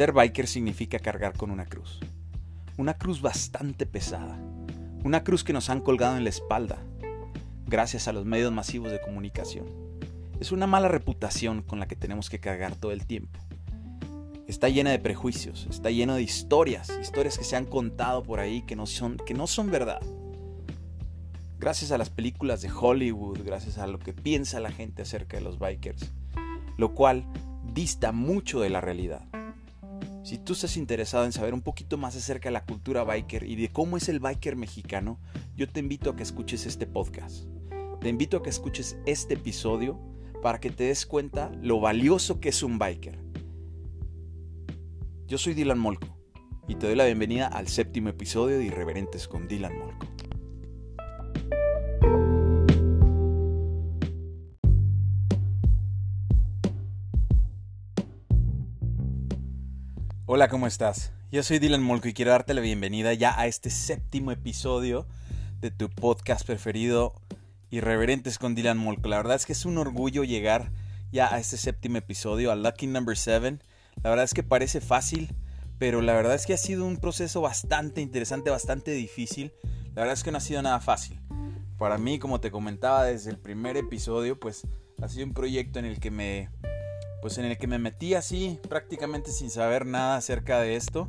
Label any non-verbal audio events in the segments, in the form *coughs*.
Ser biker significa cargar con una cruz. Una cruz bastante pesada. Una cruz que nos han colgado en la espalda, gracias a los medios masivos de comunicación. Es una mala reputación con la que tenemos que cargar todo el tiempo. Está llena de prejuicios, está lleno de historias, historias que se han contado por ahí que no son, que no son verdad. Gracias a las películas de Hollywood, gracias a lo que piensa la gente acerca de los bikers, lo cual dista mucho de la realidad. Si tú estás interesado en saber un poquito más acerca de la cultura biker y de cómo es el biker mexicano, yo te invito a que escuches este podcast. Te invito a que escuches este episodio para que te des cuenta lo valioso que es un biker. Yo soy Dylan Molko y te doy la bienvenida al séptimo episodio de Irreverentes con Dylan Molko. Hola, ¿cómo estás? Yo soy Dylan Molko y quiero darte la bienvenida ya a este séptimo episodio de tu podcast preferido, Irreverentes con Dylan Molko. La verdad es que es un orgullo llegar ya a este séptimo episodio, a Lucky Number 7. La verdad es que parece fácil, pero la verdad es que ha sido un proceso bastante interesante, bastante difícil. La verdad es que no ha sido nada fácil. Para mí, como te comentaba desde el primer episodio, pues ha sido un proyecto en el que me pues en el que me metí así prácticamente sin saber nada acerca de esto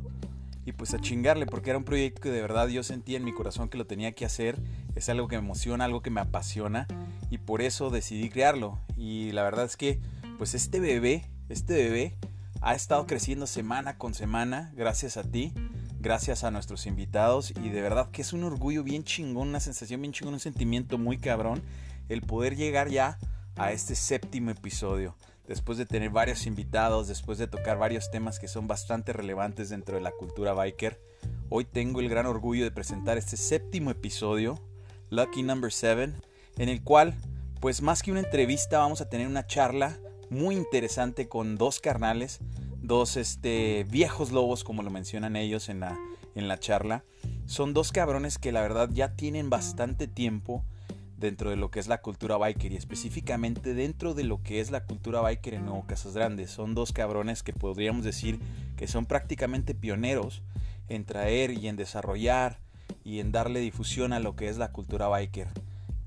y pues a chingarle porque era un proyecto que de verdad yo sentía en mi corazón que lo tenía que hacer, es algo que me emociona, algo que me apasiona y por eso decidí crearlo. Y la verdad es que pues este bebé, este bebé ha estado creciendo semana con semana gracias a ti, gracias a nuestros invitados y de verdad que es un orgullo bien chingón, una sensación bien chingón, un sentimiento muy cabrón el poder llegar ya a este séptimo episodio después de tener varios invitados, después de tocar varios temas que son bastante relevantes dentro de la cultura biker, hoy tengo el gran orgullo de presentar este séptimo episodio, Lucky Number 7, en el cual, pues más que una entrevista, vamos a tener una charla muy interesante con dos carnales, dos este, viejos lobos, como lo mencionan ellos en la, en la charla. Son dos cabrones que la verdad ya tienen bastante tiempo dentro de lo que es la cultura biker y específicamente dentro de lo que es la cultura biker en Nuevo Casas Grandes. Son dos cabrones que podríamos decir que son prácticamente pioneros en traer y en desarrollar y en darle difusión a lo que es la cultura biker.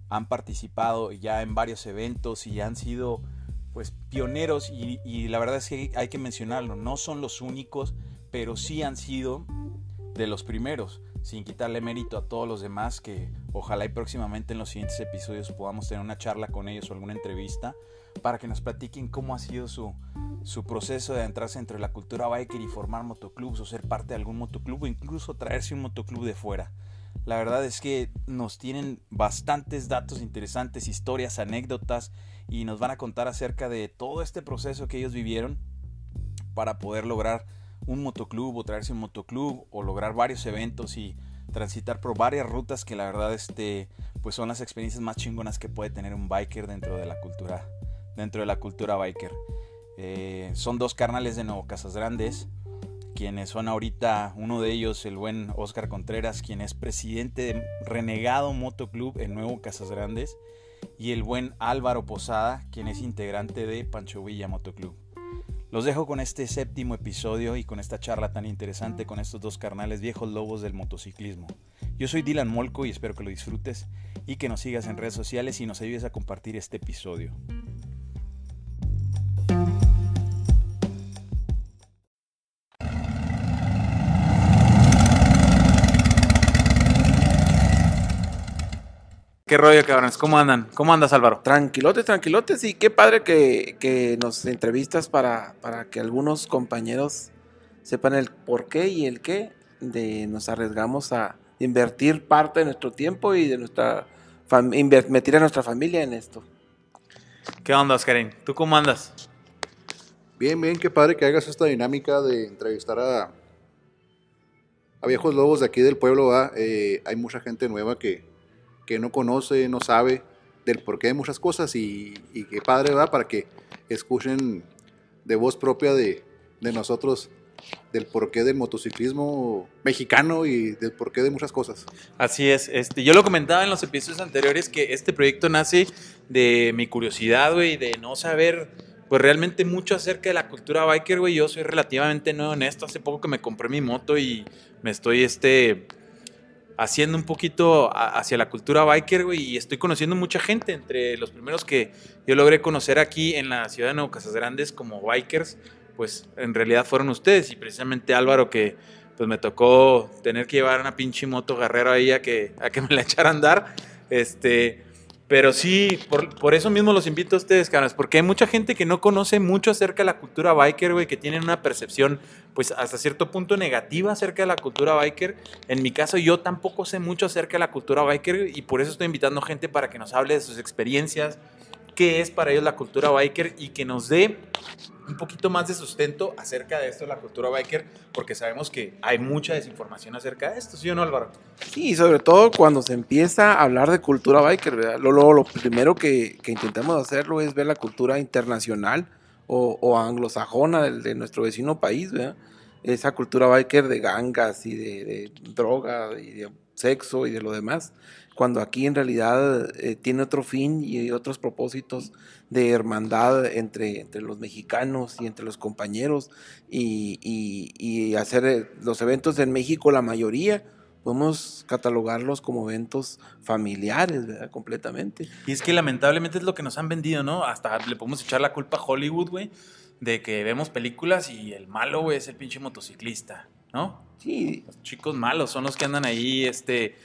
Han participado ya en varios eventos y han sido pues pioneros y, y la verdad es que hay que mencionarlo, no son los únicos, pero sí han sido de los primeros sin quitarle mérito a todos los demás que ojalá y próximamente en los siguientes episodios podamos tener una charla con ellos o alguna entrevista para que nos platiquen cómo ha sido su, su proceso de entrarse entre la cultura biker y formar motoclubs o ser parte de algún motoclub o incluso traerse un motoclub de fuera. La verdad es que nos tienen bastantes datos interesantes, historias, anécdotas y nos van a contar acerca de todo este proceso que ellos vivieron para poder lograr un motoclub o traerse un motoclub o lograr varios eventos y transitar por varias rutas que la verdad este pues son las experiencias más chingonas que puede tener un biker dentro de la cultura dentro de la cultura biker. Eh, son dos carnales de Nuevo Casas Grandes quienes son ahorita uno de ellos el buen Oscar Contreras quien es presidente de Renegado Motoclub en Nuevo Casas Grandes y el buen Álvaro Posada quien es integrante de Pancho Villa Motoclub los dejo con este séptimo episodio y con esta charla tan interesante con estos dos carnales viejos lobos del motociclismo. Yo soy Dylan Molko y espero que lo disfrutes y que nos sigas en redes sociales y nos ayudes a compartir este episodio. ¿Qué rollo, cabrones? ¿Cómo andan? ¿Cómo andas, Álvaro? Tranquilotes, tranquilotes. Y qué padre que, que nos entrevistas para, para, que algunos compañeros sepan el por qué y el qué de nos arriesgamos a invertir parte de nuestro tiempo y de nuestra meter a nuestra familia en esto. ¿Qué onda, Oscarín? ¿Tú cómo andas? Bien, bien, qué padre que hagas esta dinámica de entrevistar a, a viejos lobos de aquí del pueblo. Eh, hay mucha gente nueva que, que no conoce, no sabe del porqué de muchas cosas y, y qué padre va para que escuchen de voz propia de, de, nosotros del porqué del motociclismo mexicano y del porqué de muchas cosas. Así es, este, yo lo comentaba en los episodios anteriores que este proyecto nace de mi curiosidad, güey, de no saber pues realmente mucho acerca de la cultura biker, güey. Yo soy relativamente nuevo en esto. Hace poco que me compré mi moto y me estoy, este, haciendo un poquito hacia la cultura biker, güey, y estoy conociendo mucha gente. Entre los primeros que yo logré conocer aquí en la ciudad de Nuevo Casas Grandes como bikers, pues en realidad fueron ustedes y precisamente Álvaro que pues me tocó tener que llevar una pinche moto guerrero ahí a que, a que me la echara a andar. Este, pero sí, por, eso mismo los invito a ustedes, cabrones, porque hay mucha gente que no conoce mucho acerca de la cultura biker, güey, que tienen una percepción, pues hasta cierto punto negativa acerca de la cultura biker. En mi caso, yo tampoco sé mucho acerca de la cultura biker y por eso estoy invitando gente para que nos hable de sus experiencias, qué es para ellos la cultura biker y que nos dé un poquito más de sustento acerca de esto de la cultura biker, porque sabemos que hay mucha desinformación acerca de esto, ¿sí o no, Álvaro? Sí, sobre todo cuando se empieza a hablar de cultura biker, ¿verdad? Lo, lo, primero que, que, intentamos hacerlo es ver la cultura internacional o, anglosajona de, nuestro vecino país, ¿verdad? Esa cultura biker de gangas y de droga y de sexo y de lo demás cuando aquí en realidad eh, tiene otro fin y otros propósitos de hermandad entre, entre los mexicanos y entre los compañeros y, y, hacer eh, los eventos en México, la mayoría, podemos catalogarlos como eventos familiares, ¿verdad? Completamente. Y es que lamentablemente es lo que nos han vendido, ¿no? Hasta le podemos echar la culpa a Hollywood, güey, de que vemos películas y el malo, güey, es el pinche motociclista, ¿no? Sí. Los chicos malos son los que andan ahí, este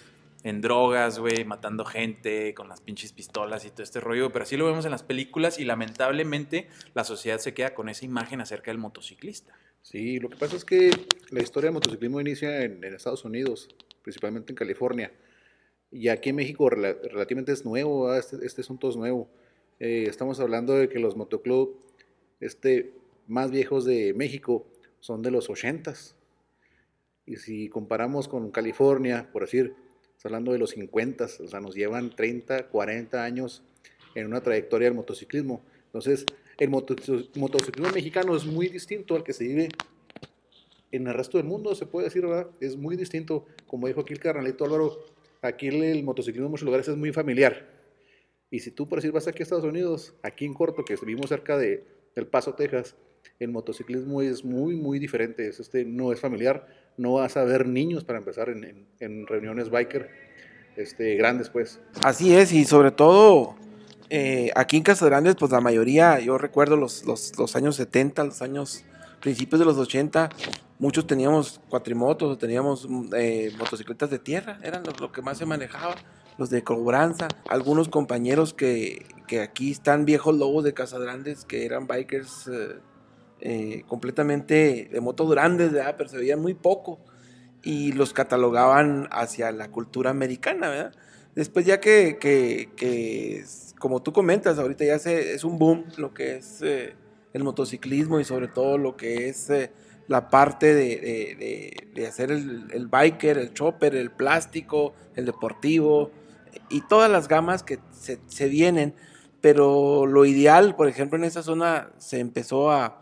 en drogas, güey, matando gente con las pinches pistolas y todo este rollo, pero así lo vemos en las películas y lamentablemente la sociedad se queda con esa imagen acerca del motociclista. Sí, lo que pasa es que la historia del motociclismo inicia en, Estados Unidos, principalmente en California, y aquí en México relativamente es nuevo, este, este, asunto es nuevo. Eh, estamos hablando de que los motoclubs este, más viejos de México son de los 80s. Y si comparamos con California, por decir, hablando de los 50, o sea, nos llevan 30, 40 años en una trayectoria del motociclismo. Entonces, el motociclismo mexicano es muy distinto al que se vive en el resto del mundo, se puede decir, ¿verdad? Es muy distinto. Como dijo aquí el carnalito Álvaro, aquí el, motociclismo en muchos lugares es muy familiar. Y si tú, por decir, vas aquí a Estados Unidos, aquí en Corto, que vivimos cerca de, del Paso, Texas, el motociclismo es muy, muy diferente. Es este, no es familiar, no vas a ver niños para empezar en, reuniones biker este, grandes, pues. Así es, y sobre todo eh, aquí en Casa Grandes, pues la mayoría, yo recuerdo los, los, años 70, los años principios de los 80, muchos teníamos cuatrimotos, teníamos eh, motocicletas de tierra, eran lo, que más se manejaba, los de cobranza, algunos compañeros que, que aquí están viejos lobos de Casa Grandes, que eran bikers eh, eh, completamente de motos grandes, pero se veían muy poco y los catalogaban hacia la cultura americana, ¿verdad? Después ya que, que, como tú comentas, ahorita ya se, es un boom lo que es eh, el motociclismo y sobre todo lo que es eh, la parte de, de, hacer el, biker, el chopper, el plástico, el deportivo y todas las gamas que se vienen. Pero lo ideal, por ejemplo, en esa zona se empezó a,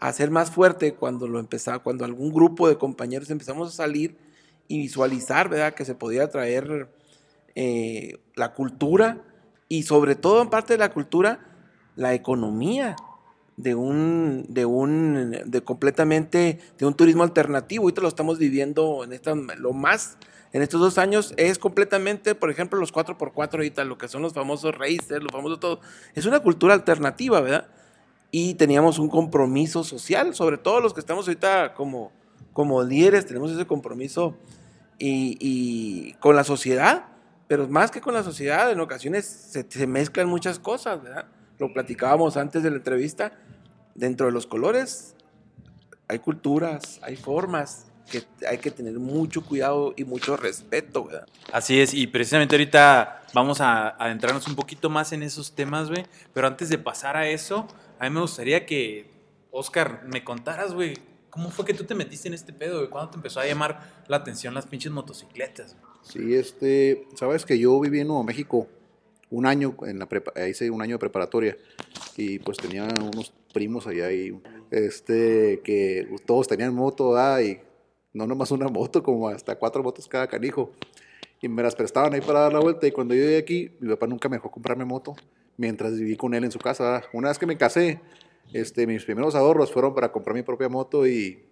a ser más fuerte cuando lo empezaba, cuando algún grupo de compañeros empezamos a salir y visualizar, ¿verdad? Que se podía traer eh, la cultura y sobre todo en parte de la cultura, la economía de un, de un, de completamente, de un turismo alternativo. Ahorita lo estamos viviendo en esta, lo más, en estos dos años es completamente, por ejemplo, los 4x4 ahorita, lo que son los famosos racers, los famosos todo. Es una cultura alternativa, ¿verdad? Y teníamos un compromiso social, sobre todo los que estamos ahorita como, como líderes, tenemos ese compromiso y, con la sociedad, pero más que con la sociedad, en ocasiones se, mezclan muchas cosas, ¿verdad? Lo platicábamos antes de la entrevista, dentro de los colores hay culturas, hay formas, que hay que tener mucho cuidado y mucho respeto, ¿verdad? Así es, y precisamente ahorita vamos a adentrarnos un poquito más en esos temas, güey, pero antes de pasar a eso, a mí me gustaría que, Oscar, me contaras, güey, ¿cómo fue que tú te metiste en este pedo, güey? ¿Cuándo te empezó a llamar la atención las pinches motocicletas? Sí, este, sabes que yo viví en Nuevo México un año, en la hice un año de preparatoria y pues tenía unos primos allá y este, que todos tenían moto, ah, y no nomás una moto, como hasta cuatro motos cada canijo. Y me las prestaban ahí para dar la vuelta y cuando yo llegué aquí, mi papá nunca me dejó comprarme moto mientras viví con él en su casa. Una vez que me casé, Este, mis primeros ahorros fueron para comprar mi propia moto y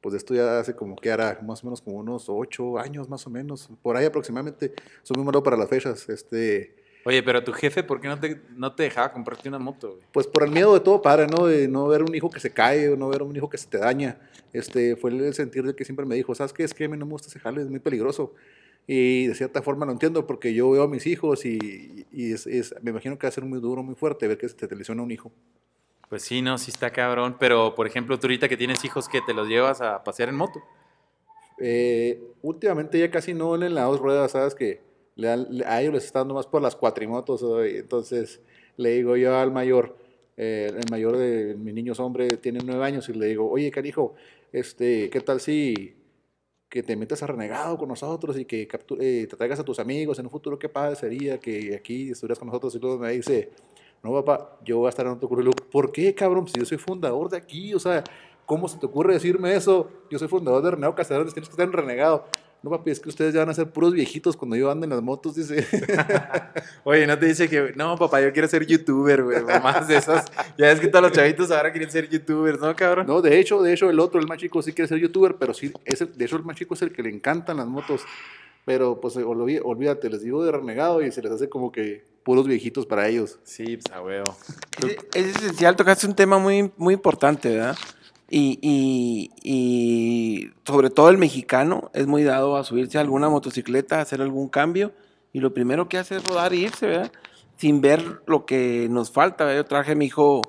pues esto ya hace como que hará más o menos como unos ocho años más o menos, por ahí aproximadamente. Soy muy malo para las fechas. Este, Oye, pero tu jefe, ¿por qué no te, no te dejaba comprarte una moto, güey? pues por el miedo de todo padre, ¿no? De no ver un hijo que se cae, o no ver un hijo que se te daña. Este, fue el sentir de que siempre me dijo, ¿sabes qué? Es que a mí no me gusta ese jale, es muy peligroso. Y de cierta forma lo entiendo porque yo veo a mis hijos y, y es, es- me imagino que va a ser muy duro, muy fuerte ver que se te lesiona un hijo. Pues sí, no, sí está cabrón. Pero, por ejemplo, tú ahorita que tienes hijos, que te los llevas a pasear en moto. Eh, últimamente ya casi no en las dos ruedas, ¿sabes? Que le dan- a ellos les está dando más por las cuatrimotos hoy. Entonces le digo yo al mayor, eh, el mayor de mis niños hombre tiene nueve años y le digo, oye, carijo, este, ¿qué tal si que te metas a renegado con nosotros y que eh, te traigas a tus amigos en un futuro? ¿Qué padre sería que aquí estuvieras con nosotros? Y luego me dice, no, papá, yo voy a estar en otro currículum. ¿Por qué, cabrón? Si yo soy fundador de aquí, o sea, ¿cómo se te ocurre decirme eso? Yo soy fundador de Renegado Castellanos, tienes que estar en Renegado. No, papi, es que ustedes ya van a ser puros viejitos cuando yo ande en las motos, dice. *laughs* Oye, no te dice que, no, papá, yo quiero ser youtuber, güey. Más de esas. Ya es que todos los chavitos ahora quieren ser youtubers, ¿no, cabrón? No, de hecho, de hecho, el otro, el más chico, sí quiere ser youtuber, pero sí, es el- de hecho, el más chico es el que le encantan las motos. Pero, pues, olví- olvídate, les digo de renegado y se les hace como que puros viejitos para ellos. Sí, pues a huevo. Es, es esencial, tocaste un tema muy, muy importante, ¿verdad? Y, y- sobre todo el mexicano es muy dado a subirse a alguna motocicleta, a hacer algún cambio, y lo primero que hace es rodar e irse, ¿verdad? Sin ver lo que nos falta, ¿verdad? Yo traje a mi hijo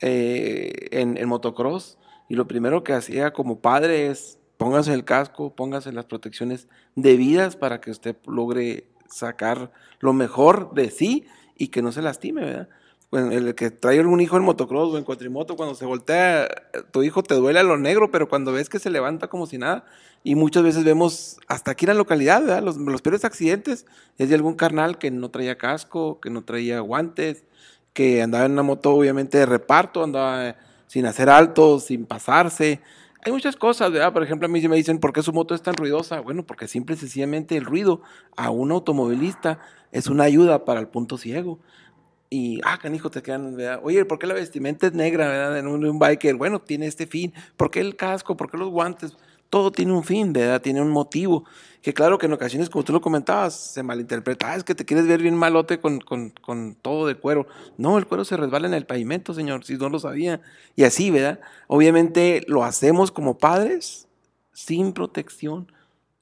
eh, en, en motocross, y lo primero que hacía como padre es póngase el casco, póngase las protecciones debidas para que usted logre sacar lo mejor de sí y que no se lastime, ¿verdad? Bueno, el que trae algún hijo en motocross o en cuatrimoto, cuando se voltea, tu hijo te duele a lo negro, pero cuando ves que se levanta como si nada, y muchas veces vemos hasta aquí en la localidad, ¿verdad? Los, peores accidentes es de algún carnal que no traía casco, que no traía guantes, que andaba en una moto obviamente de reparto, andaba sin hacer altos, sin pasarse. Hay muchas cosas, ¿verdad? Por ejemplo, a mí sí me dicen, ¿por qué su moto es tan ruidosa? Bueno, porque simple y sencillamente el ruido a un automovilista es una ayuda para el punto ciego. Y, ah, canijo, te quedan, ¿verdad? Oye, ¿por qué la vestimenta es negra, ¿verdad? En un, un biker, bueno, tiene este fin. ¿Por qué el casco? ¿Por qué los guantes? Todo tiene un fin, ¿verdad? Tiene un motivo. Que claro que en ocasiones, como tú lo comentabas, se malinterpreta. Ah, es que te quieres ver bien malote con, con, con todo de cuero. No, el cuero se resbala en el pavimento, señor, si no lo sabía. Y así, ¿verdad? Obviamente lo hacemos como padres sin protección,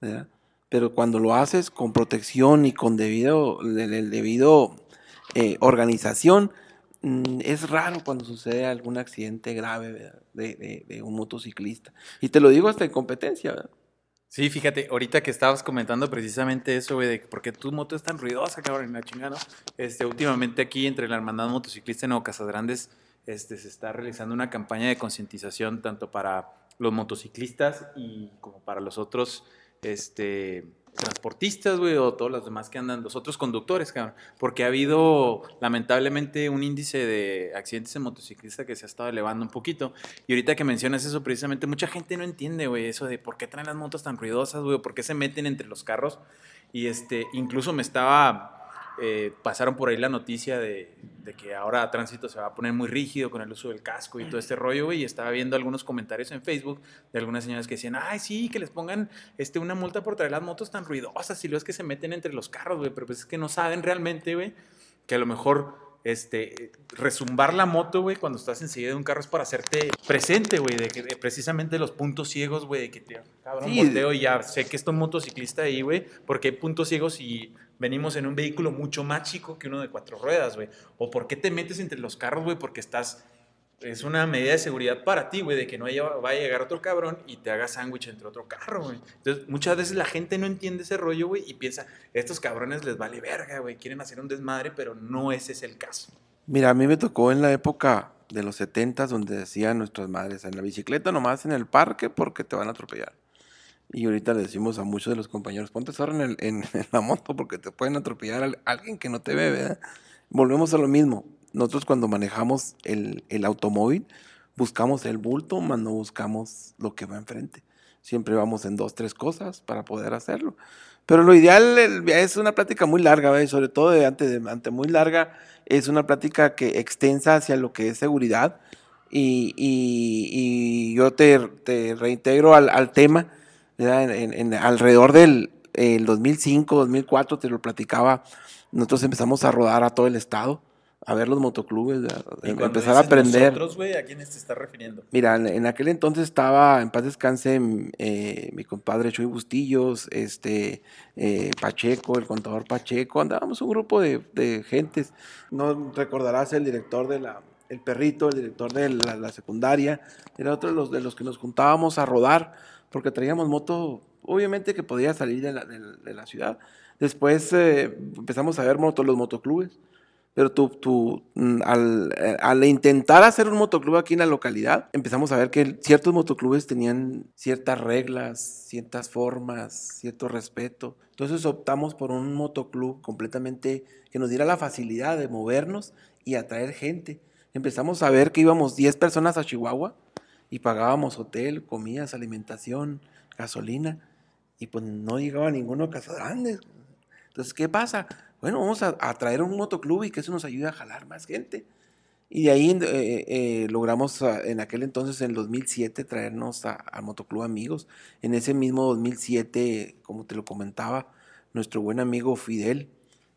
¿verdad? Pero cuando lo haces con protección y con debido, el, el debido eh, organización, mm, es raro cuando sucede algún accidente grave de, un motociclista. Y te lo digo hasta en competencia, ¿verdad? Sí, fíjate, ahorita que estabas comentando precisamente eso, güey, de por qué tu moto es tan ruidosa, cabrón, la chingada, ¿no? Este, últimamente aquí entre la Hermandad Motociclista en Nuevo Casas Grandes, este, se está realizando una campaña de concientización tanto para los motociclistas y como para los otros, este, transportistas, güey, o todos los demás que andan, los otros conductores, cabrón, porque ha habido lamentablemente un índice de accidentes en motociclista que se ha estado elevando un poquito. Y ahorita que mencionas eso, precisamente mucha gente no entiende, güey, eso de por qué traen las motos tan ruidosas, güey, o por qué se meten entre los carros. Y este, incluso me estaba, eh, pasaron por ahí la noticia de, de que ahora tránsito se va a poner muy rígido con el uso del casco y todo este rollo, güey. Y estaba viendo algunos comentarios en Facebook de algunas señoras que decían, ay, sí, que les pongan este, una multa por traer las motos tan ruidosas y luego es que se meten entre los carros, güey. Pero pues es que no saben realmente, güey, que a lo mejor este, resumbar la moto, güey, cuando estás enseguida de un carro es para hacerte presente, güey, de, que- de precisamente los puntos ciegos, güey, de que te, cabrón, Sí. volteo y ya sé que está un motociclista ahí, güey, porque hay puntos ciegos y venimos en un vehículo mucho más chico que uno de cuatro ruedas, güey. O por qué te metes entre los carros, güey, porque estás... Es una medida de seguridad para ti, güey, de que no vaya a llegar otro cabrón y te haga sándwich entre otro carro, güey. Entonces, muchas veces la gente no entiende ese rollo, güey, y piensa, estos cabrones les vale verga, güey, quieren hacer un desmadre, pero no ese es el caso. Mira, a mí me tocó en la época de los 70 donde decían nuestras madres, en la bicicleta nomás en el parque porque te van a atropellar. Y ahorita le decimos a muchos de los compañeros, ponte zorro en, el- en- *laughs* en la moto porque te pueden atropellar a alguien que no te ve, ¿verdad? Volvemos a lo mismo. Nosotros cuando manejamos el, el automóvil, buscamos el bulto, más no buscamos lo que va enfrente. Siempre vamos en dos, tres cosas para poder hacerlo. Pero lo ideal el- es una plática muy larga, sobre todo de ante, de ante muy larga, es una plática que extensa hacia lo que es seguridad. Y, y- y yo te, te reintegro al, al tema. En- en- alrededor del el 2005, 2004, te lo platicaba, nosotros empezamos a rodar a todo el estado, a ver los motoclubes, cuando empezar a aprender. Nosotros, güey, ¿a quiénes te estás refiriendo? Mira, en, en aquel entonces estaba, en paz descanse, m- eh, mi compadre Chuy Bustillos, este, eh, Pacheco, el contador Pacheco, andábamos un grupo de, de gentes. No recordarás el director de la, el perrito, el director de la, la secundaria, era otro de los, de los que nos juntábamos a rodar, porque traíamos moto, obviamente que podía salir de la, de- de la ciudad. Después eh, empezamos a ver moto, los motoclubes. Pero tú, tú, mm, al, eh, al intentar hacer un motoclub aquí en la localidad, empezamos a ver que ciertos motoclubes tenían ciertas reglas, ciertas formas, cierto respeto. Entonces optamos por un motoclub completamente que nos diera la facilidad de movernos y atraer gente. Empezamos a ver que íbamos 10 personas a Chihuahua y pagábamos hotel, comidas, alimentación, gasolina y pues no llegaba ninguno a Casa Grande. Entonces, ¿qué pasa? Bueno, vamos a, a traer un motoclub y que eso nos ayude a jalar más gente. Y de ahí eh, eh, logramos ah, en aquel entonces, en el 2007, traernos a, a Motoclub Amigos. En ese mismo 2007, como te lo comentaba, nuestro buen amigo Fidel,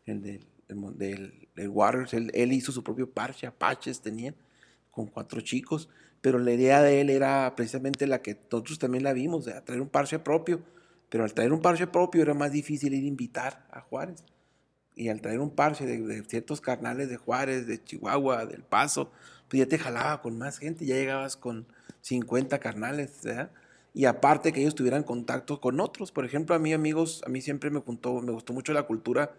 el del, el del- él, él hizo su propio parche, Apaches tenían, con cuatro chicos, pero la idea de él era precisamente la que nosotros también la vimos, de traer un parche propio, pero al traer un parche propio era más difícil ir a invitar a Juárez. Y al traer un parche de, ciertos carnales de Juárez, de Chihuahua, del Paso, pues ya te jalaba con más gente, ya llegabas con 50 carnales. Y aparte que ellos tuvieran contacto con otros. Por ejemplo, a mí, amigos, a mí siempre me, gustó, mucho la cultura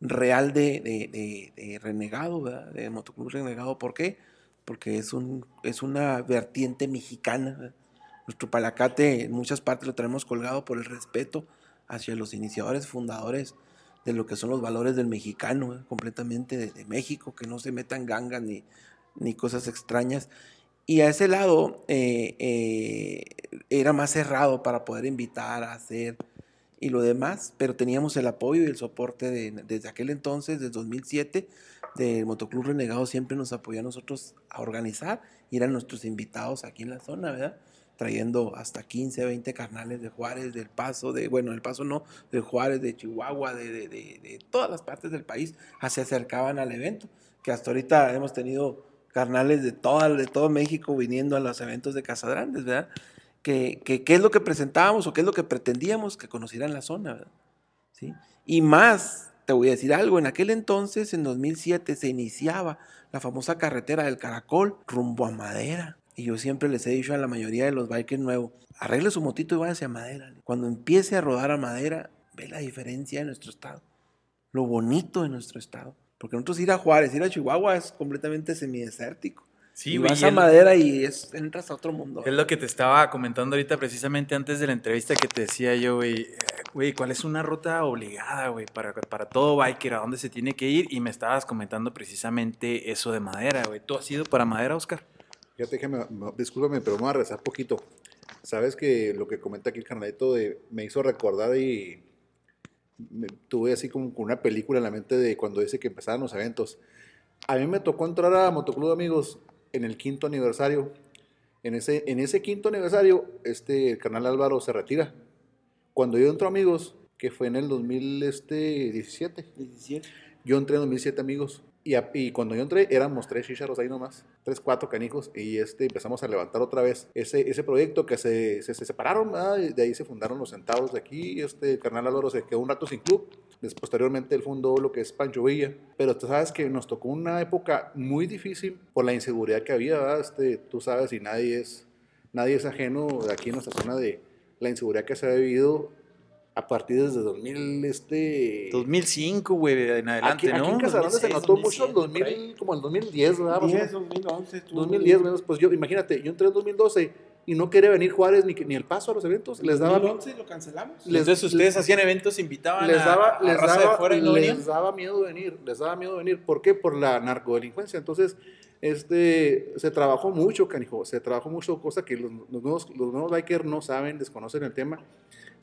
real de, renegado. De motoclub renegado. ¿Por qué? Porque es, un, es una vertiente mexicana. Nuestro palacate en muchas partes lo tenemos colgado por el respeto hacia los iniciadores, fundadores de lo que son los valores del mexicano, ¿eh? completamente de, de México, que no se metan gangas ni, ni cosas extrañas. Y a ese lado eh, eh, era más cerrado para poder invitar a hacer y lo demás, pero teníamos el apoyo y el soporte de- desde aquel entonces, desde 2007, del Motoclub Renegado siempre nos apoyó a nosotros a organizar y eran nuestros invitados aquí en la zona, ¿verdad? Trayendo hasta 15, 20 carnales de Juárez, del Paso, de, bueno, el Paso no, de Juárez, de Chihuahua, de, de- de- de todas las partes del país, se acercaban al evento, que hasta ahorita hemos tenido carnales de, toda, de todo México viniendo a los eventos de Casadrandes, ¿verdad? Que, que- qué es lo que presentábamos o qué es lo que pretendíamos que conocieran la zona, ¿verdad? ¿Sí? Y más, te voy a decir algo, en aquel entonces, en 2007, se iniciaba la famosa carretera del Caracol rumbo a Madera. Y yo siempre les he dicho a la mayoría de los bikers nuevos, arregle su motito y váyase a Madera. Cuando empiece a rodar a Madera, ve la diferencia de nuestro estado, lo bonito de nuestro estado. Porque nosotros ir a Juárez, ir a Chihuahua es completamente semidesértico. Sí, y güey. vas y a es- Madera y es, entras a otro mundo. Es lo que te estaba comentando ahorita precisamente antes de la entrevista que te decía yo, güey, eh, güey, ¿cuál es una ruta obligada, güey, para, para todo biker, a dónde se tiene que ir? Y me estabas comentando precisamente eso de madera, güey. ¿Tú has ido para madera, Oscar? Fíjate que, me, me- discúlpame, pero me voy a rezar poquito. Sabes que lo que comenta aquí el carnalito de, me hizo recordar y me- tuve así como con una película en la mente de cuando dice que empezaban los eventos. A mí me tocó entrar a Motoclub Amigos en el quinto aniversario. En ese, en ese quinto aniversario, este, el canal Álvaro se retira. Cuando yo entro Amigos, que fue en el 2017, 17. yo entré en 2007, amigos. Y, cuando yo entré, éramos tres chicharos ahí nomás. Tres, cuatro canijos. Y este, empezamos a levantar otra vez ese, ese proyecto que se, se, se separaron. ¿verdad? De ahí se fundaron los centavos de aquí. Este, el carnal Álvaro se quedó un rato sin club. Después, posteriormente, él fundó lo que es Pancho Villa. Pero tú sabes que nos tocó una época muy difícil por la inseguridad que había. ¿verdad? Este, tú sabes, y nadie es, nadie es ajeno de aquí en nuestra zona de la inseguridad que se ha vivido a partir desde 2000, este... 2005, güey, en adelante, Aquí, aquí ¿no? en Casagrande se 2006, notó mucho el 2007, por ahí. 2000, como el 2010, ¿verdad? Más o 10, menos. 2011. estuvo 2010, menos, pues yo, imagínate, yo entré en 2012 y no quería venir Juárez ni, que- ni el paso a los eventos. Les daba, 2011 lo cancelamos. les- Entonces ustedes hacían eventos, invitaban les a, daba, a les raza de daba, fuera y no venían. les daba miedo venir, les daba miedo venir. ¿Por qué? Por la narcodelincuencia. Entonces, este, se trabajó mucho, canijo, se trabajó mucho, cosa que los, los nuevos, los nuevos bikers no saben, desconocen el tema.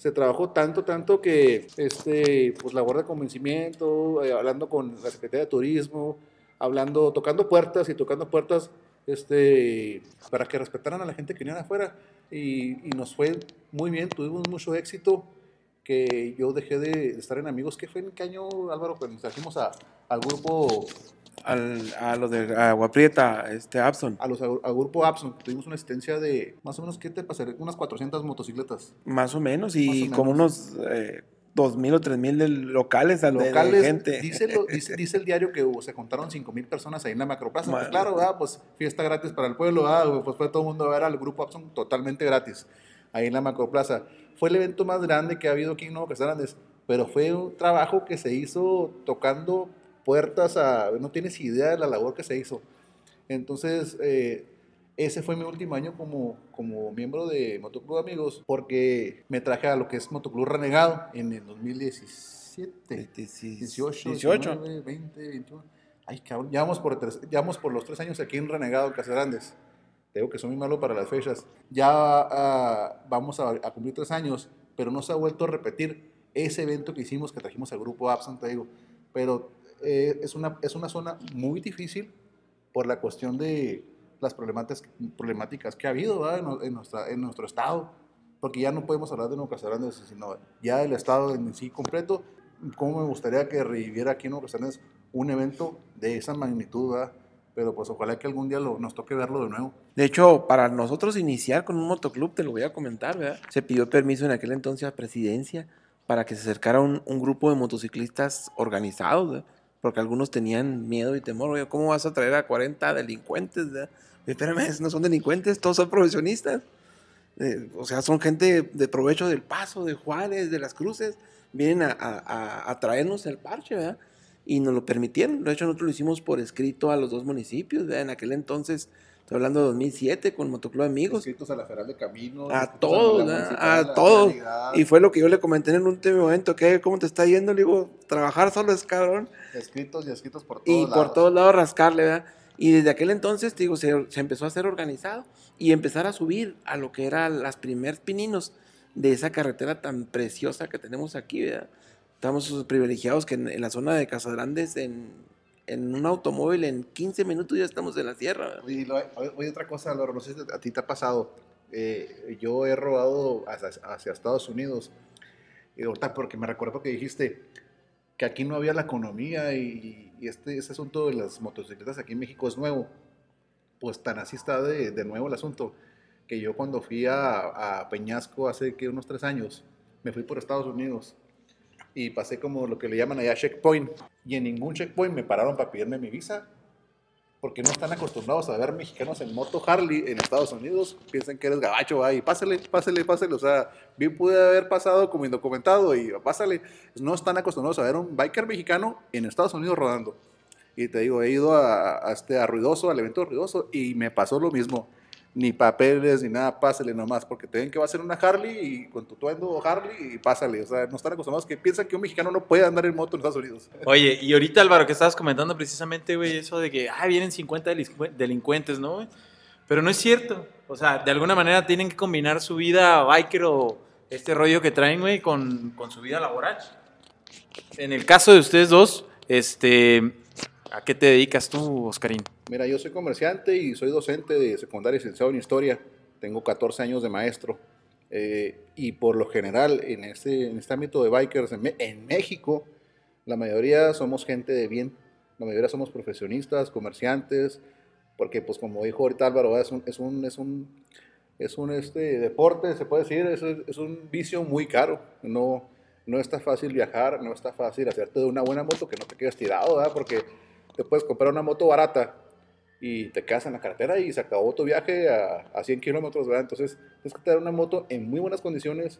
Se trabajó tanto, tanto que, este, pues, labor de convencimiento, eh, hablando con la Secretaría de Turismo, hablando, tocando puertas y tocando puertas este, para que respetaran a la gente que venía de afuera. Y, y nos fue muy bien, tuvimos mucho éxito, que yo dejé de, estar en Amigos. ¿Qué fue en qué año, Álvaro, cuando nos trajimos a, al grupo, Al, a los de Agua Prieta, este, Abson. a los, al grupo Abson? Tuvimos una asistencia de, más o menos, ¿qué te pasaría? Unas 400 motocicletas. Más o menos, y o como menos. unos eh, 2.000 o 3.000 de locales, de- de locales, gente. Dice, lo- *laughs* dice, dice el diario que uh, se contaron 5 mil personas ahí en la macroplaza. Pues claro, pues fiesta gratis para el pueblo, ¿verdad? pues fue todo el mundo a ver al grupo Abson totalmente gratis, ahí en la macroplaza. Fue el evento más grande que ha habido aquí en Nuevo Castellanes, pero fue un trabajo que se hizo tocando puertas a... No tienes idea de la labor que se hizo. Entonces, eh, ese fue mi último año como, como miembro de Motoclub Amigos, porque me traje a lo que es Motoclub Renegado en el 2017. 18, 18. 19, 20, 21. Ay, cabrón, ya vamos por, tres- ya vamos por los tres años aquí en Renegado, en Casarandes. Te digo que soy muy malo para las fechas. Ya ah, vamos a, a cumplir tres años, pero no se ha vuelto a repetir ese evento que hicimos, que trajimos al grupo Absent, te digo. Pero eh, es, una, es una zona muy difícil por la cuestión de las problemáticas, problemáticas que ha habido en, en nuestra, en nuestro estado. Porque ya no podemos hablar de Nuevo Casarandes, sino ya del estado en sí completo. ¿Cómo me gustaría que reviviera aquí en Nuevo Casarandes un evento de esa magnitud? ¿verdad? Pero pues ojalá que algún día lo- nos toque verlo de nuevo. De hecho, para nosotros iniciar con un motoclub, te lo voy a comentar, ¿verdad? Se pidió permiso en aquel entonces a presidencia para que se acercara un, un grupo de motociclistas organizados, ¿verdad? Porque algunos tenían miedo y temor. ¿cómo vas a traer a 40 delincuentes? Oye, espérame, *laughs* no son delincuentes, todos son profesionistas. Eh, o sea, son gente de provecho del Paso, de Juárez, de las Cruces. Vienen a- a traernos el parche, ¿verdad? Y nos lo permitieron. De hecho, nosotros lo hicimos por escrito a los dos municipios, ¿verdad? En aquel entonces, estoy hablando de 2007, con Motoclub Amigos. Inscritos a la Federal de Caminos. A todos, a la todos. Y fue lo que yo le comenté en un último momento, ¿qué? ¿Cómo te está yendo? Le digo, trabajar solo es cabrón. Escritos y escritos por todos Y lados. por todos lados rascarle, ¿verdad? Y desde aquel entonces, te digo, se, se empezó a hacer organizado y empezar a subir a lo que eran las primeros pininos de esa carretera tan preciosa que tenemos aquí, ¿verdad? Estamos privilegiados que en, en la zona de Casagrandes, en, en un automóvil, en 15 minutos ya estamos en la sierra. Oye, lo- oye, otra cosa, Álvaro, no sé si a ti te ha pasado. Eh, yo he robado hacia, hacia Estados Unidos. Y ahorita, porque me recuerdo que dijiste que aquí no había la economía y, y este, este asunto de las motocicletas aquí en México es nuevo. Pues tan así está de, de nuevo el asunto. Que yo cuando fui a, a Peñasco hace que unos tres años, me fui por Estados Unidos y pasé como lo que le llaman allá checkpoint. Y en ningún checkpoint me pararon para pedirme mi visa porque no están acostumbrados a ver mexicanos en moto Harley en Estados Unidos, piensan que eres gabacho, y pásale, pásale, pásale, o sea, bien pude haber pasado como indocumentado y pásale, no están acostumbrados a ver un biker mexicano en Estados Unidos rodando. Y te digo, he ido a, a este, a Ruidoso, al evento Ruidoso, y me pasó lo mismo. Ni papeles, ni nada, pásale nomás, porque te ven que va a ser una Harley y con tu tuendo Harley y pásale. O sea, no están acostumbrados que piensan que un mexicano no puede andar en moto en Estados Unidos. Oye, y ahorita Álvaro, que estabas comentando precisamente, güey, eso de que, ah, vienen 50 delincu- delincuentes, ¿no? Pero no es cierto. O sea, de alguna manera tienen que combinar su vida biker o este rollo que traen, güey, con, con su vida laboral. En el caso de ustedes dos, este, ¿a qué te dedicas tú, Oscarín? Mira, yo soy comerciante y soy docente de secundaria y licenciado en historia. Tengo 14 años de maestro. Eh, y por lo general, en este, en este ámbito de bikers en, en México, la mayoría somos gente de bien. La mayoría somos profesionistas, comerciantes, porque pues como dijo ahorita Álvaro, es un, es un, es un, es un este, deporte, se puede decir, es, es un vicio muy caro. No, no está fácil viajar, no está fácil hacerte de una buena moto que no te quedes tirado, ¿verdad? Porque te puedes comprar una moto barata y te quedas en la carretera y se acabó tu viaje a, a 100 kilómetros, ¿verdad? Entonces, tienes que tener una moto en muy buenas condiciones,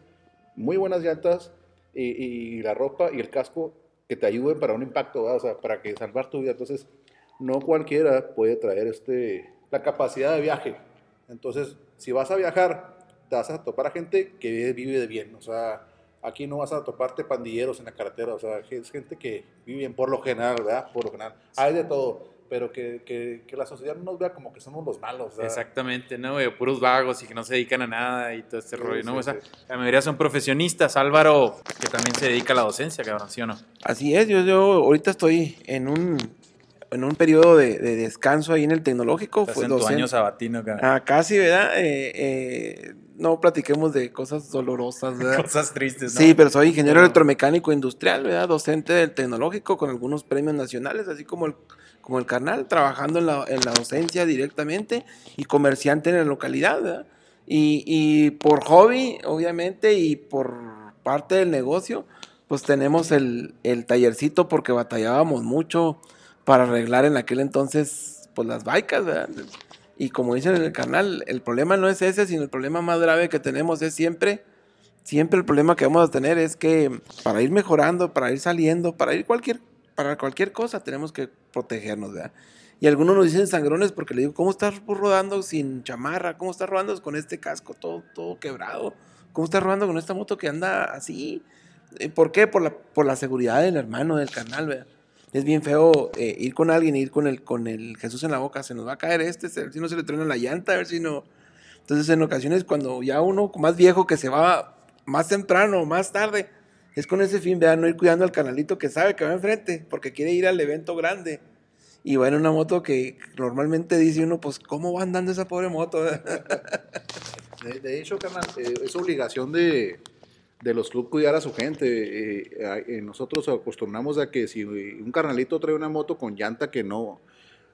muy buenas llantas y, la ropa y el casco que te ayuden para un impacto, ¿verdad? O sea, para que salvar tu vida. Entonces, no cualquiera puede traer este, la capacidad de viaje. Entonces, si vas a viajar, te vas a topar a gente que vive, vive de bien. O sea, aquí no vas a toparte pandilleros en la carretera. O sea, es gente que vive bien por lo general, ¿verdad? Por lo general. Hay de todo, pero que, que, que la sociedad no nos vea como que somos los malos. ¿verdad? Exactamente, ¿no? güey? puros vagos y que no se dedican a nada y todo este Sí, rollo, ¿no? sí, O sea, sí. la mayoría son profesionistas. Álvaro, que también se dedica a la docencia, cabrón, ¿sí o no? Así es, yo, yo ahorita estoy en un en un periodo de, de descanso ahí en el tecnológico. Estás Fue en tu docente. año sabatino, cabrón. Ah, casi, ¿verdad? Eh, eh, no platiquemos de cosas dolorosas, ¿verdad? *laughs* Cosas tristes, ¿no? Sí, pero soy ingeniero Pero- electromecánico industrial, ¿verdad? Docente del tecnológico con algunos premios nacionales, así como el, como el carnal, trabajando en la, en la docencia directamente y comerciante en la localidad, ¿verdad? Y, y por hobby, obviamente, y por parte del negocio, pues tenemos el, el tallercito porque batallábamos mucho para arreglar en aquel entonces, pues las bikes, ¿verdad? Y como dicen en el canal, el problema no es ese, sino el problema más grave que tenemos es siempre siempre el problema que vamos a tener es que para ir mejorando, para ir saliendo, para ir cualquier, para cualquier cosa tenemos que protegernos, ¿verdad? Y algunos nos dicen sangrones porque le digo, ¿cómo estás rodando sin chamarra? ¿Cómo estás rodando con este casco todo, todo quebrado? ¿Cómo estás rodando con esta moto que anda así? Eh, ¿Por qué? Por la, por la seguridad del hermano, del canal, ¿verdad? Es bien feo eh, ir con alguien, ir con el, con el Jesús en la boca, se nos va a caer este, a ver si no se le truena la llanta, a ver si no... Entonces en ocasiones cuando ya uno más viejo que se va más temprano, más tarde, es con ese fin, vean, no ir cuidando al canalito que sabe que va enfrente, porque quiere ir al evento grande. Y va en una moto que normalmente dice uno, pues, ¿cómo va andando esa pobre moto? *laughs* De, de hecho, carnal, eh, es obligación de, de los clubes cuidar a su gente. Eh, eh, nosotros acostumbramos a que si un carnalito trae una moto con llanta que no,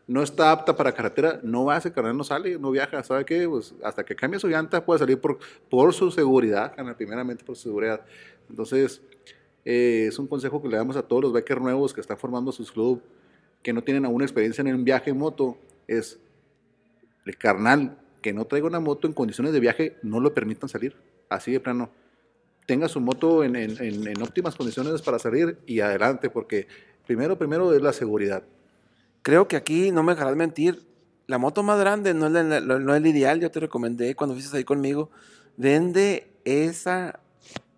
no está apta para carretera, no va, ese carnal no sale, no viaja. ¿Sabe qué? Pues hasta que cambie su llanta puede salir por, por su seguridad, carnal, primeramente por su seguridad. Entonces, eh, es un consejo que le damos a todos los bikers nuevos que están formando sus clubes, que no tienen aún experiencia en un viaje en moto, es el carnal que no traiga una moto en condiciones de viaje, no lo permitan salir. Así de plano. Tenga su moto en, en- en- óptimas condiciones para salir y adelante, porque primero, primero es la seguridad. Creo que aquí, no me dejarás mentir, la moto más grande no es, no es el ideal, yo te recomendé cuando fuiste ahí conmigo, vende esa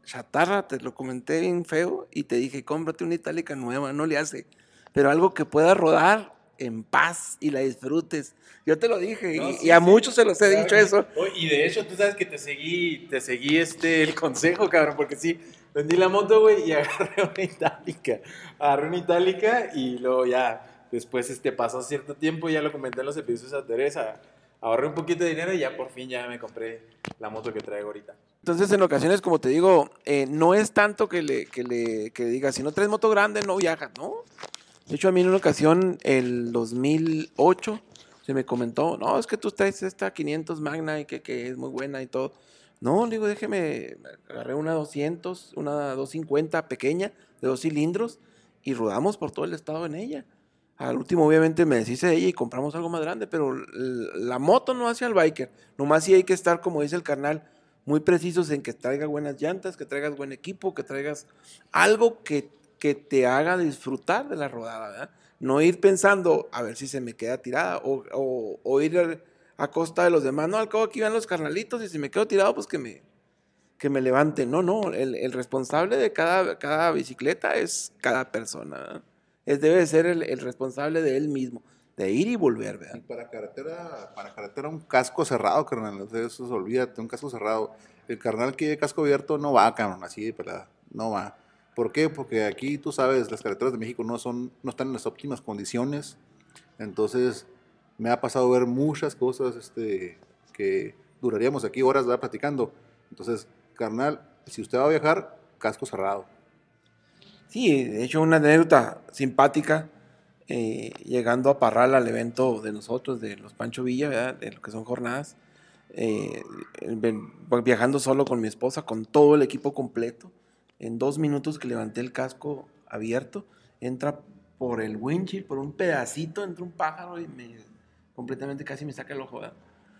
chatarra, te lo comenté bien feo y te dije, cómprate una itálica nueva, no le hace, pero algo que pueda rodar en paz y la disfrutes. Yo te lo dije No, y, sí, y a sí. muchos se los he dicho eso. Y de hecho, tú sabes que te seguí, te seguí este, el consejo, cabrón, porque sí, vendí la moto, güey, y *laughs* agarré una itálica. Agarré una itálica y luego ya, después este, pasó cierto tiempo, ya lo comenté en los episodios a Teresa, ahorré un poquito de dinero y ya por fin ya me compré la moto que traigo ahorita. Entonces, en ocasiones, como te digo, eh, no es tanto que le, que le que diga, si no traes moto grande, no viajas, ¿no? De hecho, a mí en una ocasión, el 2008, se me comentó, no, es que tú traes esta 500 Magna y que, que es muy buena y todo. No, digo, déjeme, agarré una 200, una 250 pequeña, de dos cilindros, y rodamos por todo el estado en ella. Al último, obviamente, me deshice de ella y compramos algo más grande, pero la moto no hace al biker. Nomás sí hay que estar, como dice el carnal, muy precisos en que traiga buenas llantas, que traigas buen equipo, que traigas algo que, que te haga disfrutar de la rodada, ¿verdad? No ir pensando a ver si se me queda tirada o, ir a, costa de los demás. No, al cabo aquí van los carnalitos y si me quedo tirado, pues que me, que me levanten. No, no, el, responsable de cada, cada bicicleta es cada persona. ¿verdad? Es, debe ser el, responsable de él mismo, de ir y volver, Y ¿verdad? para carretera, para carretera un casco cerrado, carnal. Eso olvídate, un casco cerrado. El carnal que lleve casco abierto no va, cabrón, así de pelada. No va. ¿Por qué? Porque aquí, tú sabes, las carreteras de México no, son, no están en las óptimas condiciones. Entonces, me ha pasado ver muchas cosas este, que duraríamos aquí horas ¿verdad? platicando. Entonces, carnal, si usted va a viajar, casco cerrado. Sí, de hecho una anécdota simpática, eh, llegando a Parral al evento de nosotros, de los Pancho Villa, ¿verdad? de lo que son jornadas, eh, viajando solo con mi esposa, con todo el equipo completo, en dos minutos que levanté el casco abierto, entra por el windshield, por un pedacito, entra un pájaro y me completamente casi me saca el ojo. ¿verdad?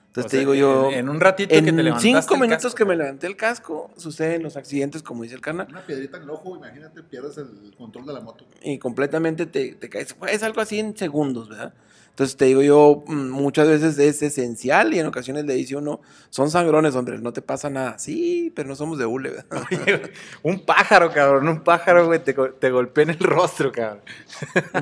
Entonces O te sea, digo yo, En, en un ratito en que te levantaste cinco el minutos casco, que me levanté el casco, suceden los accidentes, como dice el carnal. Una piedrita en el ojo, imagínate, pierdes el control de la moto. y completamente te, te caes. Es algo así en segundos, ¿verdad? Entonces te digo yo, mm, muchas veces es esencial y en ocasiones le dice uno, son sangrones, hombre, no te pasa nada. Sí, pero no somos de hule, güey, *laughs* un pájaro, cabrón, un pájaro, güey, te, te golpea en el rostro, cabrón.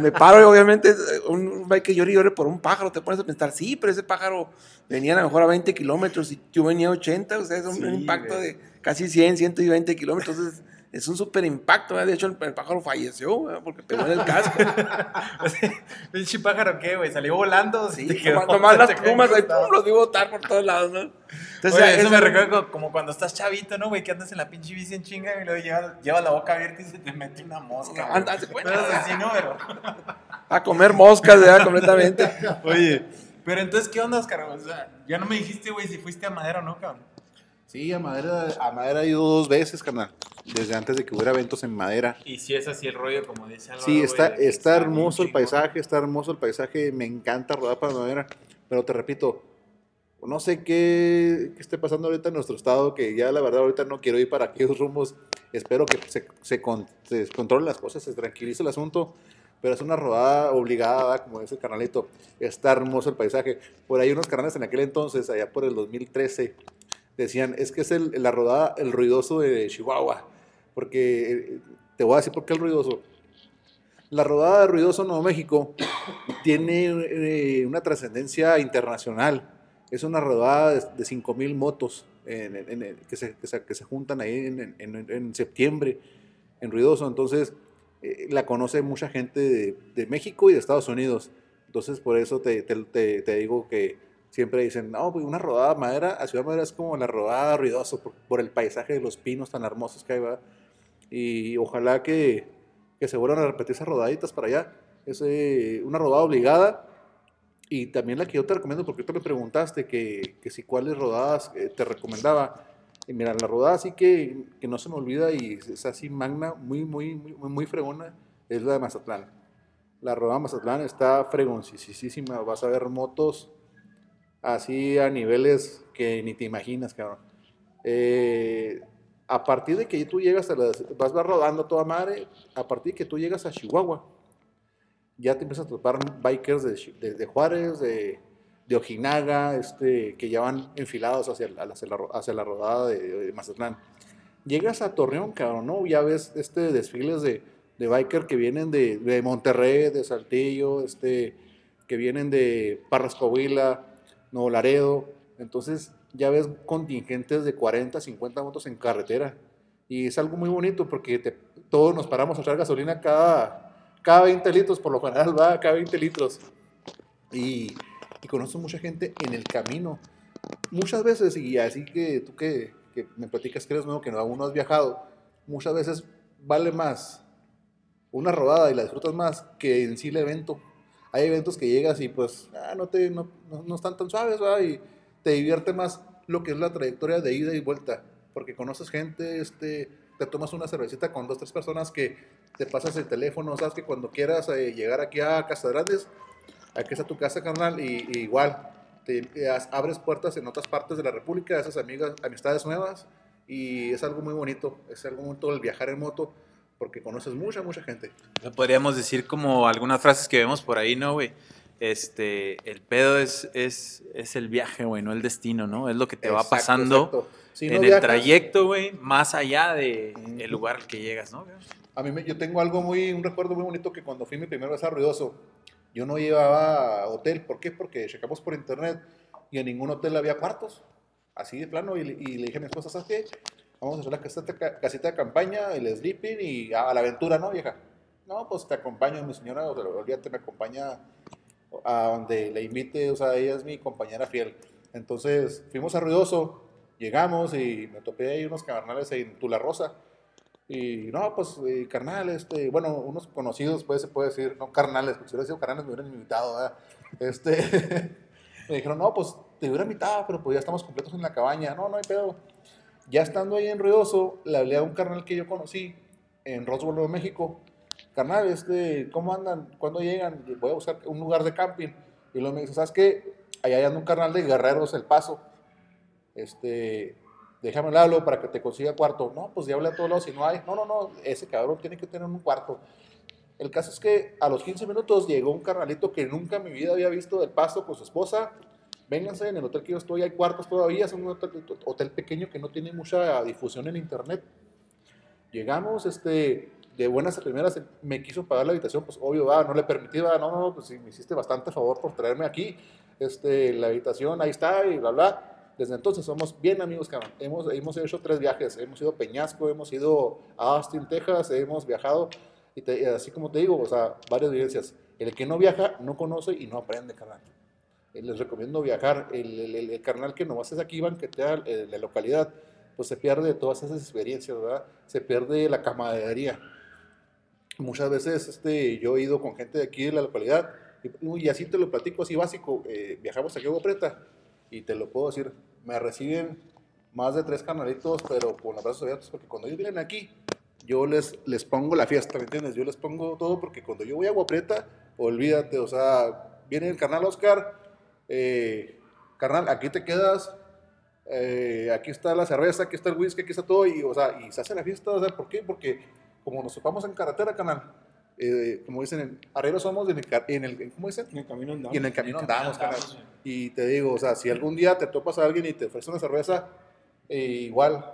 Me paro y obviamente un, un bike que llore y llore por un pájaro, te pones a pensar, sí, pero ese pájaro venía a lo mejor a 20 kilómetros y yo venía a 80, o sea, es un, Sí, impacto güey. de casi 100, 120 kilómetros. Entonces es un súper impacto. ¿verdad? De hecho, el, el pájaro falleció ¿verdad? porque pegó en el casco. *laughs* Pinche pájaro, ¿qué, güey? ¿Salió volando? Sí, ¿Te quedó- nomás, las *laughs* plumas ahí, pum, los vi botar por todos lados, ¿no? Entonces, Oye, eso me recuerda como, cuando estás chavito, ¿no, güey? Que andas en la pinche bici en chinga y luego lleva, lleva la boca abierta y se te mete una mosca. No, güey. anda, haz de cuenta. Cosas así, ¿no? Pero, *laughs* A comer moscas, ¿verdad? Completamente. oye, pero entonces, ¿qué onda, Oscar? O sea, ya no me dijiste, güey, si fuiste a Madera o no, cabrón. Sí, a Madera, a Madera he ido dos veces, carnal. Desde antes de que hubiera eventos en Madera. Y si es así el rollo, como dice Álvaro, Sí, güey, está, de que está hermoso el chingón. paisaje, está hermoso el paisaje. Me encanta rodar para Madera. Pero te repito, no sé qué, qué esté pasando ahorita en nuestro estado, que ya la verdad ahorita no quiero ir para aquellos rumos. Espero que se, se, con- se controlen las cosas, se tranquilice el asunto. Pero es una rodada obligada, ¿verdad? como dice el carnalito. Está hermoso el paisaje. Por ahí unos canales en aquel entonces, allá por el 2013, decían, es que es el, la rodada, el ruidoso de Chihuahua. Porque, eh, te voy a decir por qué el ruidoso. La rodada de Ruidoso Nuevo México *coughs* tiene eh, una trascendencia internacional. Es una rodada de, de 5.000 motos que, se, que, se, juntan ahí en, septiembre en Ruidoso. Entonces, eh, la conoce mucha gente de, de México y de Estados Unidos. Entonces, por eso te- te- te digo que siempre dicen, no, pues una rodada de madera, a Ciudad Madera es como la rodada de Ruidoso por, el paisaje de los pinos tan hermosos que hay, ¿verdad? Y ojalá que, que se vuelvan a repetir esas rodaditas para allá. Es eh, una rodada obligada. Y también la que yo te recomiendo, porque tú me preguntaste que, que si cuáles rodadas eh, te recomendaba. Y mira, la rodada sí que, que no se me olvida y es así magna, muy, muy, muy, muy fregona, es la de Mazatlán. La rodada de Mazatlán está fregoncísima. Vas a ver motos así a niveles que ni te imaginas, cabrón. Eh, a partir de que tú llegas a las, vas, vas rodando toda madre, a partir de que tú llegas a Chihuahua, ya te empiezas a topar bikers de, de- Juárez, de, de Ojinaga, este, que ya van enfilados hacia, hacia, la, hacia la rodada de, Mazatlán. Llegas a Torreón, cabrón, ¿no? Ya ves este desfiles de, biker que vienen de, Monterrey, de Saltillo, este, que vienen de Parras Coahuila, Nuevo Laredo. Entonces ya ves contingentes de 40, 50 motos en carretera. Y es algo muy bonito porque te- todos nos paramos a echar gasolina cada, cada 20 litros, por lo general va cada 20 litros. Y, y conozco mucha gente en el camino. Muchas veces, y así que tú que, que me platicas que eres nuevo, que no, aún no has viajado, muchas veces vale más una rodada y la disfrutas más que en sí el evento. Hay eventos que llegas y pues ah, no, te, no, no- no están tan suaves. Y te divierte más lo que es la trayectoria de ida y vuelta, porque conoces gente, este, te tomas una cervecita con dos, tres personas que te pasas el teléfono, sabes que cuando quieras eh, llegar aquí a Casa Grandes, aquí está tu casa, carnal, y, igual, te, as- abres puertas en otras partes de la República, haces amigas, amistades nuevas, y es algo muy bonito, es algo muy bonito el viajar en moto, porque conoces mucha, mucha gente. Podríamos decir como algunas frases que vemos por ahí, ¿no, güey? Este, el pedo es, es, es el viaje, güey, no el destino, ¿no? Es lo que te va Exacto, pasando exacto. Si no en el viajas- trayecto, güey, más allá del Ujú. lugar al que llegas, ¿no? A mí me- yo tengo algo muy, un recuerdo muy bonito que cuando fui mi primera vez a Ruidoso, yo no llevaba hotel. ¿Por qué? Porque checamos por internet y en ningún hotel había cuartos. Así de plano. Y, y le dije a mi esposa, ¿sabes qué? Vamos a hacer la casita, ca- casita de campaña, el sleeping y a, la aventura, ¿no, vieja? No, pues te acompaño, mi señora, o sea, olvídate, me acompaña a donde le invite, o sea, ella es mi compañera fiel. Entonces fuimos a Ruidoso, llegamos y me topé ahí unos carnales en Tula Rosa. Y no, pues, eh, carnal, este, bueno, unos conocidos, pues se puede decir, no carnales, porque si hubiera sido carnales me hubieran invitado, ¿verdad? Este, *laughs* me dijeron, no, pues te hubiera invitado, pero pues ya estamos completos en la cabaña. No, no hay pedo. Ya estando ahí en Ruidoso, le hablé a un carnal que yo conocí en Roswell, Nuevo México. Carnal, este, ¿cómo andan? ¿Cuándo llegan? Voy a buscar un lugar de camping. Y luego me dice, ¿sabes qué? Allá anda un carnal de Guerreros El Paso. Este, déjame hablo para que te consiga cuarto. No, pues ya hablé a todos lados y no hay. No, no, no, ese cabrón tiene que tener un cuarto. El caso es que a los 15 minutos llegó un carnalito que nunca en mi vida había visto del pasto con su esposa. Vénganse, en el hotel que yo estoy hay cuartos todavía, es un hotel, hotel pequeño que no tiene mucha difusión en internet. Llegamos, este, de buenas a primeras me quiso pagar la habitación, pues obvio, va, no le permití, va, no, no, pues sí, me hiciste bastante favor por traerme aquí, este, la habitación, ahí está, y bla, bla. Desde entonces somos bien amigos, cabrón. Hemos, hemos hecho tres viajes. Hemos ido a Peñasco, hemos ido a Austin, Texas, hemos viajado. Y te- así como te digo, o sea, varias vivencias. El que no viaja, no conoce y no aprende, carnal. Eh, Les recomiendo viajar. El, el, el- carnal que nomás es aquí, banquetea eh, la localidad, pues se pierde todas esas experiencias, ¿verdad? Se pierde la camaradería. Muchas veces este, yo he ido con gente de aquí de la localidad y, y así te lo platico, así básico. eh, viajamos aquí a Agua Prieta y te lo puedo decir, me reciben más de tres canalitos, pero con los brazos abiertos, porque cuando ellos vienen aquí, yo les, les pongo la fiesta, ¿me entiendes? Yo les pongo todo porque cuando yo voy a Agua Prieta, olvídate, o sea, viene el carnal Oscar, eh, carnal, aquí te quedas, eh, aquí está la cerveza, aquí está el whisky, aquí está todo, y, o sea, y se hace la fiesta, o sea, ¿por qué? Porque como nos topamos en carretera, canal, eh, como dicen, en- somos en el, en el, ¿cómo dicen? En el camino andamos. Y en el camino andamos, canal. Y te digo, o sea, si algún día te topas a alguien y te ofrece una cerveza, eh, igual,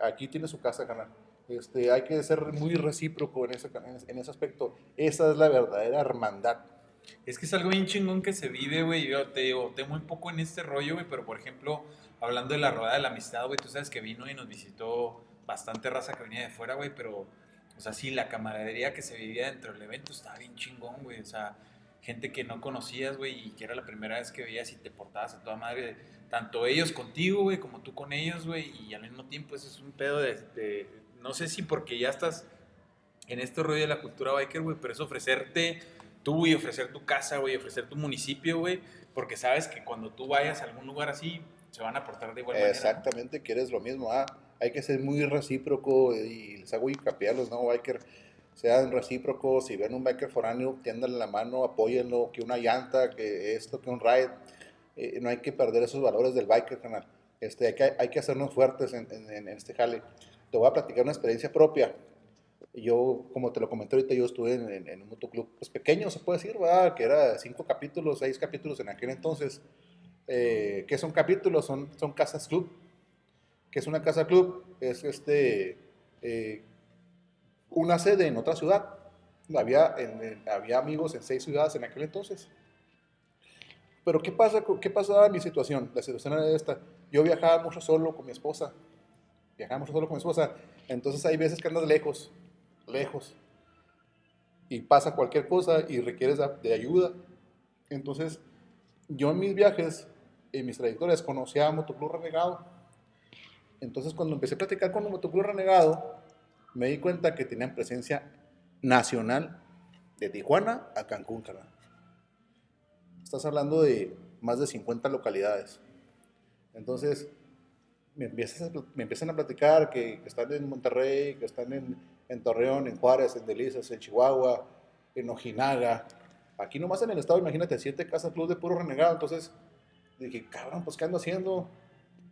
aquí tiene su casa, canal. Este, hay que ser muy recíproco en ese, en ese aspecto. Esa es la verdadera hermandad. Es que es algo bien chingón que se vive, güey. Yo te digo, temo un poco en este rollo, güey, pero por ejemplo, hablando de la rueda de la amistad, güey, tú sabes que vino y nos visitó bastante raza que venía de fuera, güey, pero, o sea, sí, la camaradería que se vivía dentro del evento estaba bien chingón, güey. O sea, gente que no conocías, güey, y que era la primera vez que veías y te portabas a toda madre, tanto ellos contigo, güey, como tú con ellos, güey, y al mismo tiempo eso es un pedo de, de- no sé si porque ya estás en este rollo de la cultura biker, güey, pero es ofrecerte tú y ofrecer tu casa, güey, ofrecer tu municipio, güey, porque sabes que cuando tú vayas a algún lugar así, se van a portar de igual manera. Exactamente, quieres lo mismo. Ah, hay que ser muy recíproco y les hago hincapié a los no biker. Sean recíprocos, si ven un biker foráneo, tiéndanle la mano, apóyenlo, que una llanta, que esto, que un ride. Eh, no hay que perder esos valores del biker, canal. Este, hay, que, hay que hacernos fuertes en, en- en este jale. Te voy a platicar una experiencia propia. Yo, como te lo comenté ahorita, yo estuve en, un motoclub pues, pequeño, se puede decir, que era cinco capítulos, seis capítulos en aquel entonces. Eh, ¿Qué son capítulos? Son, son casas club. ¿Qué es una casa club? Es este, eh, una sede en otra ciudad. Había, había amigos en seis ciudades en aquel entonces. Pero ¿qué, pasa, ¿qué pasaba en mi situación? La situación era esta. Yo viajaba mucho solo con mi esposa. Viajaba mucho solo con mi esposa. Entonces hay veces que andas lejos, lejos. Y pasa cualquier cosa y requieres de- ayuda. Entonces, yo en mis viajes, en mis trayectorias, conocía a Motoclub Renegado. Entonces, cuando empecé a platicar con Motoclub Renegado, me di cuenta que tenían presencia nacional de Tijuana a Cancún, carnal. Estás hablando de más de 50 localidades. Entonces, me, empiezan a platicar que están en Monterrey, que están en, en Torreón, en Juárez, en Delicias, en Chihuahua, en Ojinaga. Aquí nomás en el estado, imagínate, siete casas club de puro renegado. Entonces dije, cabrón, pues ¿qué ando haciendo?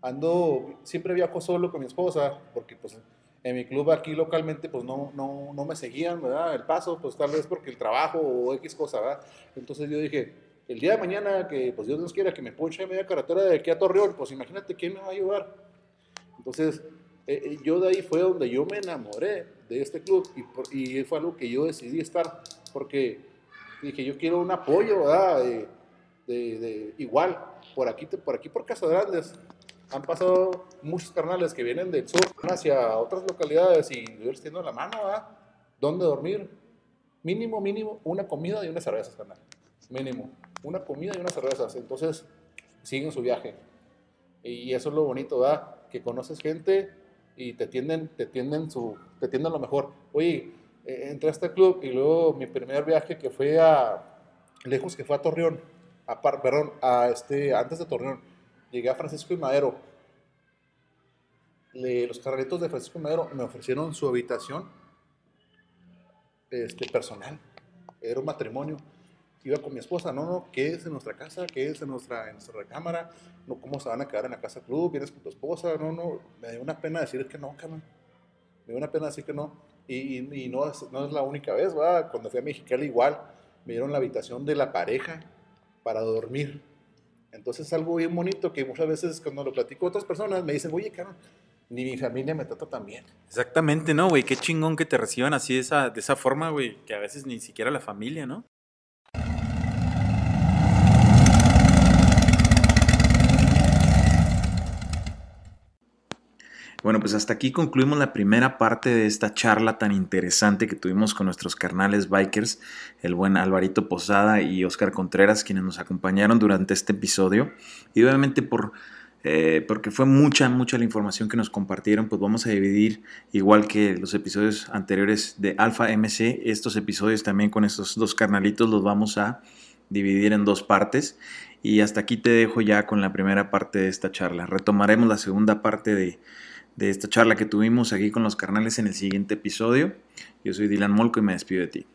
Ando, siempre viajo solo con mi esposa, porque pues en mi club aquí localmente pues no, no, no me seguían, ¿verdad? El paso, pues tal vez porque el trabajo o X cosa, ¿verdad? Entonces yo dije, el día de mañana que pues Dios nos quiera que me ponche media carretera de aquí a Torreón, pues imagínate quién me va a ayudar. Entonces, eh, eh, yo de ahí fue donde yo me enamoré de este club y, y fue algo que yo decidí estar, porque dije, yo quiero un apoyo, ¿verdad? De, de- igual, por aquí, por aquí por Casa Grandes, han pasado muchos carnales que vienen del sur hacia otras localidades y yo les tiendo la mano, ¿verdad? ¿Dónde dormir? Mínimo, mínimo, una comida y unas cervezas, carnal. Mínimo, una comida y unas cervezas. Entonces, siguen su viaje. Y eso es lo bonito, ¿verdad? Que conoces gente y te tienden, te tienden, su, te tienden lo mejor. Oye, eh, entré a este club y luego mi primer viaje que fue a, lejos que fue a Torreón, a, Par- perdón, a este, antes de Torreón, llegué a Francisco y Madero. Los carreritos de Francisco y Madero me ofrecieron su habitación este, personal. Era un matrimonio. Iba con mi esposa, no, no, quédese en nuestra casa, quédese en nuestra, en nuestra recámara, no, ¿cómo se van a quedar en la casa club? Vienes con tu esposa, no, no, me dio una pena decir que no, cabrón. Me dio una pena decir que no. Y, no, es, no es la única vez, ¿va? Cuando fui a Mexicali igual, me dieron la habitación de la pareja para dormir. Entonces es algo bien bonito que muchas veces cuando lo platico a otras personas me dicen, oye, cabrón, ni mi familia me trata tan bien. Exactamente, ¿no, güey? Qué chingón que te reciban así de esa, de esa forma, güey, que a veces ni siquiera la familia, ¿no? Bueno, pues hasta aquí concluimos la primera parte de esta charla tan interesante que tuvimos con nuestros carnales bikers, el buen Alvarito Posada y Oscar Contreras, quienes nos acompañaron durante este episodio. Y obviamente por eh, porque fue mucha, mucha la información que nos compartieron, pues vamos a dividir, igual que los episodios anteriores de Alpha MC, estos episodios también con estos dos carnalitos los vamos a dividir en dos partes. Y hasta aquí te dejo ya con la primera parte de esta charla. Retomaremos la segunda parte de, de esta charla que tuvimos aquí con los carnales en el siguiente episodio. Yo soy Dylan Molco y me despido de ti.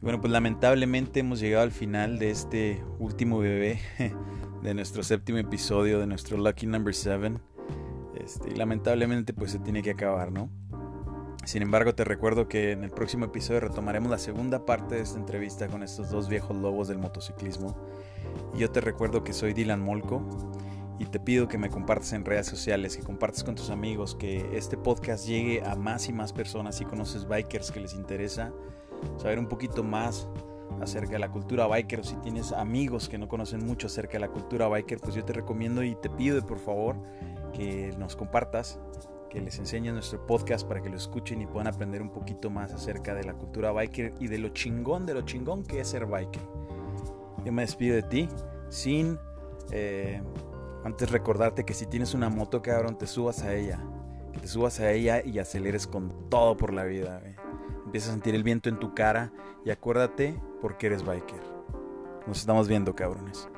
Bueno, pues lamentablemente hemos llegado al final de este último bebé *laughs* de nuestro séptimo episodio de nuestro Lucky Number 7. Este, y lamentablemente pues se tiene que acabar, ¿no? Sin embargo, te recuerdo que en el próximo episodio retomaremos la segunda parte de esta entrevista con estos dos viejos lobos del motociclismo. Y yo te recuerdo que soy Dylan Molco y te pido que me compartas en redes sociales, que compartas con tus amigos, que este podcast llegue a más y más personas. Si conoces bikers que les interesa, saber un poquito más acerca de la cultura biker o si tienes amigos que no conocen mucho acerca de la cultura biker, pues yo te recomiendo y te pido por favor que nos compartas, que les enseñes nuestro podcast para que lo escuchen y puedan aprender un poquito más acerca de la cultura biker y de lo chingón, de lo chingón que es ser biker. Yo me despido de ti sin eh, antes recordarte que si tienes una moto, cabrón, te subas a ella. Que te subas a ella y aceleres con todo por la vida. Empieza a sentir el viento en tu cara y acuérdate porque eres biker. Nos estamos viendo, cabrones.